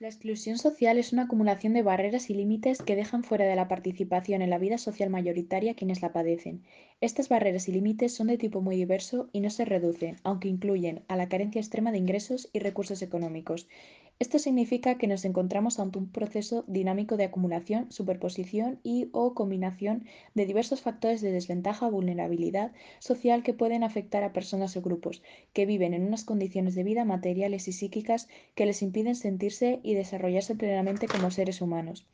La exclusión social es una acumulación de barreras y límites que dejan fuera de la participación en la vida social mayoritaria a quienes la padecen. Estas barreras y límites son de tipo muy diverso y no se reducen, aunque incluyen, a la carencia extrema de ingresos y recursos económicos. Esto significa que nos encontramos ante un proceso dinámico de acumulación, superposición y o combinación de diversos factores de desventaja o vulnerabilidad social que pueden afectar a personas o grupos que viven en unas condiciones de vida materiales y psíquicas que les impiden sentirse y desarrollarse plenamente como seres humanos.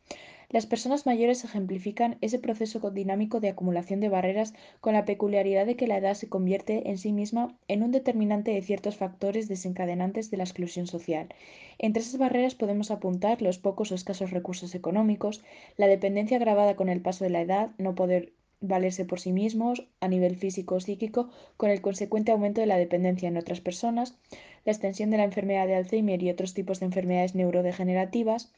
Las personas mayores ejemplifican ese proceso dinámico de acumulación de barreras con la peculiaridad de que la edad se convierte en sí misma en un determinante de ciertos factores desencadenantes de la exclusión social. Entre esas barreras podemos apuntar los pocos o escasos recursos económicos, la dependencia agravada con el paso de la edad, no poder valerse por sí mismos a nivel físico o psíquico, con el consecuente aumento de la dependencia en otras personas, la extensión de la enfermedad de Alzheimer y otros tipos de enfermedades neurodegenerativas,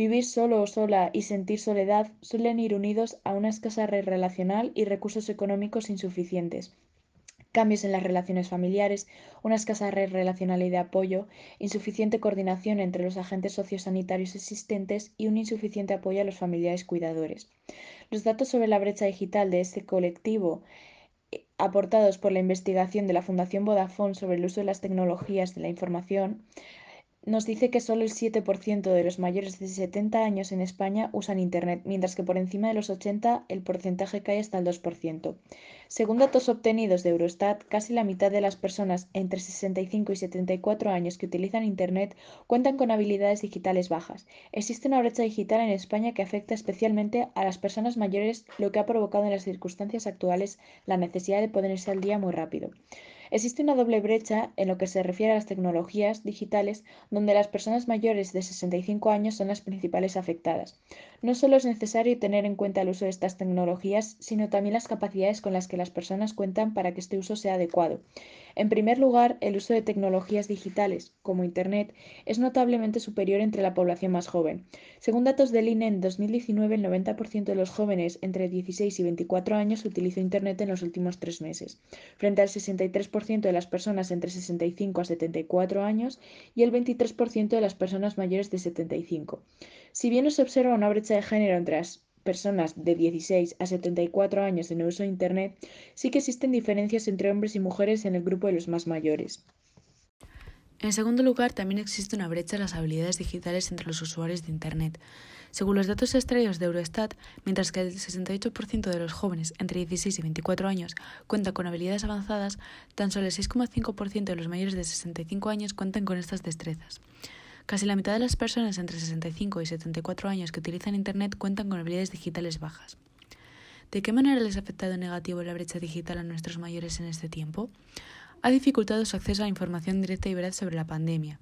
Vivir solo o sola y sentir soledad suelen ir unidos a una escasa red relacional y recursos económicos insuficientes. Cambios en las relaciones familiares, una escasa red relacional y de apoyo, insuficiente coordinación entre los agentes sociosanitarios existentes y un insuficiente apoyo a los familiares cuidadores. Los datos sobre la brecha digital de este colectivo eh, aportados por la investigación de la Fundación Vodafone sobre el uso de las tecnologías de la información nos dice que solo el 7% de los mayores de 70 años en España usan Internet, mientras que por encima de los 80 el porcentaje cae hasta el 2%. Según datos obtenidos de Eurostat, casi la mitad de las personas entre 65 y 74 años que utilizan Internet cuentan con habilidades digitales bajas. Existe una brecha digital en España que afecta especialmente a las personas mayores, lo que ha provocado en las circunstancias actuales la necesidad de ponerse al día muy rápido. Existe una doble brecha en lo que se refiere a las tecnologías digitales, donde las personas mayores de 65 años son las principales afectadas. No solo es necesario tener en cuenta el uso de estas tecnologías, sino también las capacidades con las que las personas cuentan para que este uso sea adecuado. En primer lugar, el uso de tecnologías digitales, como Internet, es notablemente superior entre la población más joven. Según datos del INE, en 2019 el 90% de los jóvenes entre 16 y 24 años utilizó Internet en los últimos tres meses, frente al 63% de las personas entre 65 a 74 años y el 23% de las personas mayores de 75. Si bien no se observa una brecha de género entre las personas de 16 a 74 años en el uso de Internet, sí que existen diferencias entre hombres y mujeres en el grupo de los más mayores. En segundo lugar, también existe una brecha en las habilidades digitales entre los usuarios de Internet. Según los datos extraídos de Eurostat, mientras que el 68% de los jóvenes entre 16 y 24 años cuentan con habilidades avanzadas, tan solo el 6,5% de los mayores de 65 años cuentan con estas destrezas. Casi la mitad de las personas entre 65 y 74 años que utilizan Internet cuentan con habilidades digitales bajas. ¿De qué manera les ha afectado negativo la brecha digital a nuestros mayores en este tiempo? Ha dificultado su acceso a información directa y veraz sobre la pandemia,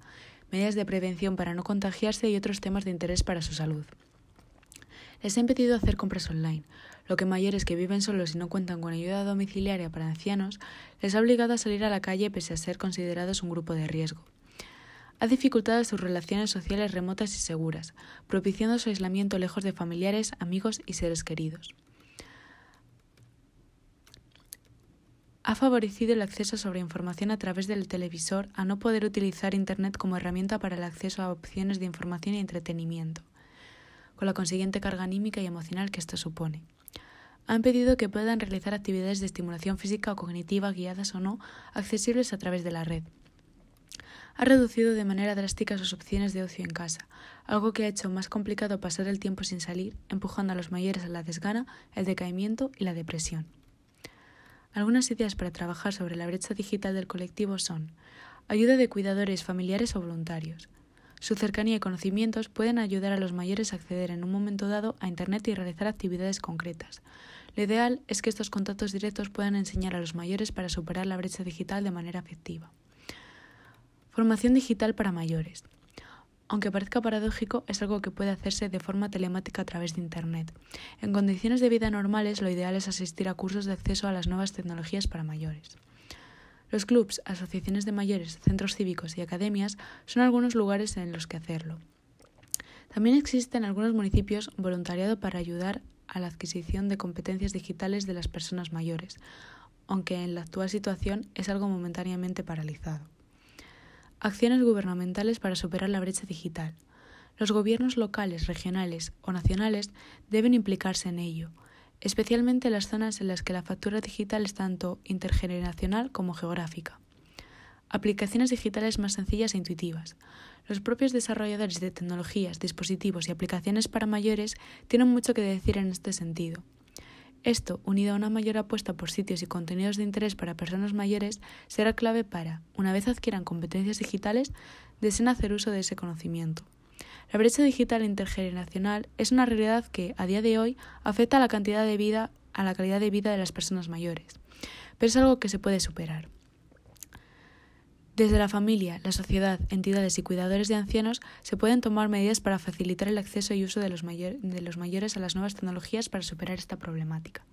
medidas de prevención para no contagiarse y otros temas de interés para su salud. Les ha impedido hacer compras online, lo que mayores que viven solos y no cuentan con ayuda domiciliaria para ancianos les ha obligado a salir a la calle pese a ser considerados un grupo de riesgo ha dificultado sus relaciones sociales remotas y seguras, propiciando su aislamiento lejos de familiares, amigos y seres queridos. Ha favorecido el acceso sobre información a través del televisor a no poder utilizar Internet como herramienta para el acceso a opciones de información y entretenimiento, con la consiguiente carga anímica y emocional que esto supone. Ha impedido que puedan realizar actividades de estimulación física o cognitiva, guiadas o no, accesibles a través de la red ha reducido de manera drástica sus opciones de ocio en casa, algo que ha hecho más complicado pasar el tiempo sin salir, empujando a los mayores a la desgana, el decaimiento y la depresión. Algunas ideas para trabajar sobre la brecha digital del colectivo son ayuda de cuidadores familiares o voluntarios. Su cercanía y conocimientos pueden ayudar a los mayores a acceder en un momento dado a Internet y realizar actividades concretas. Lo ideal es que estos contactos directos puedan enseñar a los mayores para superar la brecha digital de manera efectiva. Formación digital para mayores. Aunque parezca paradójico, es algo que puede hacerse de forma telemática a través de Internet. En condiciones de vida normales, lo ideal es asistir a cursos de acceso a las nuevas tecnologías para mayores. Los clubs, asociaciones de mayores, centros cívicos y academias son algunos lugares en los que hacerlo. También existe en algunos municipios voluntariado para ayudar a la adquisición de competencias digitales de las personas mayores, aunque en la actual situación es algo momentáneamente paralizado. Acciones gubernamentales para superar la brecha digital. Los gobiernos locales, regionales o nacionales deben implicarse en ello, especialmente en las zonas en las que la factura digital es tanto intergeneracional como geográfica. Aplicaciones digitales más sencillas e intuitivas. Los propios desarrolladores de tecnologías, dispositivos y aplicaciones para mayores tienen mucho que decir en este sentido. Esto, unido a una mayor apuesta por sitios y contenidos de interés para personas mayores, será clave para, una vez adquieran competencias digitales, deseen hacer uso de ese conocimiento. La brecha digital intergeneracional es una realidad que, a día de hoy, afecta a la cantidad de vida, a la calidad de vida de las personas mayores, pero es algo que se puede superar. Desde la familia, la sociedad, entidades y cuidadores de ancianos se pueden tomar medidas para facilitar el acceso y uso de los, mayores a las nuevas tecnologías para superar esta problemática.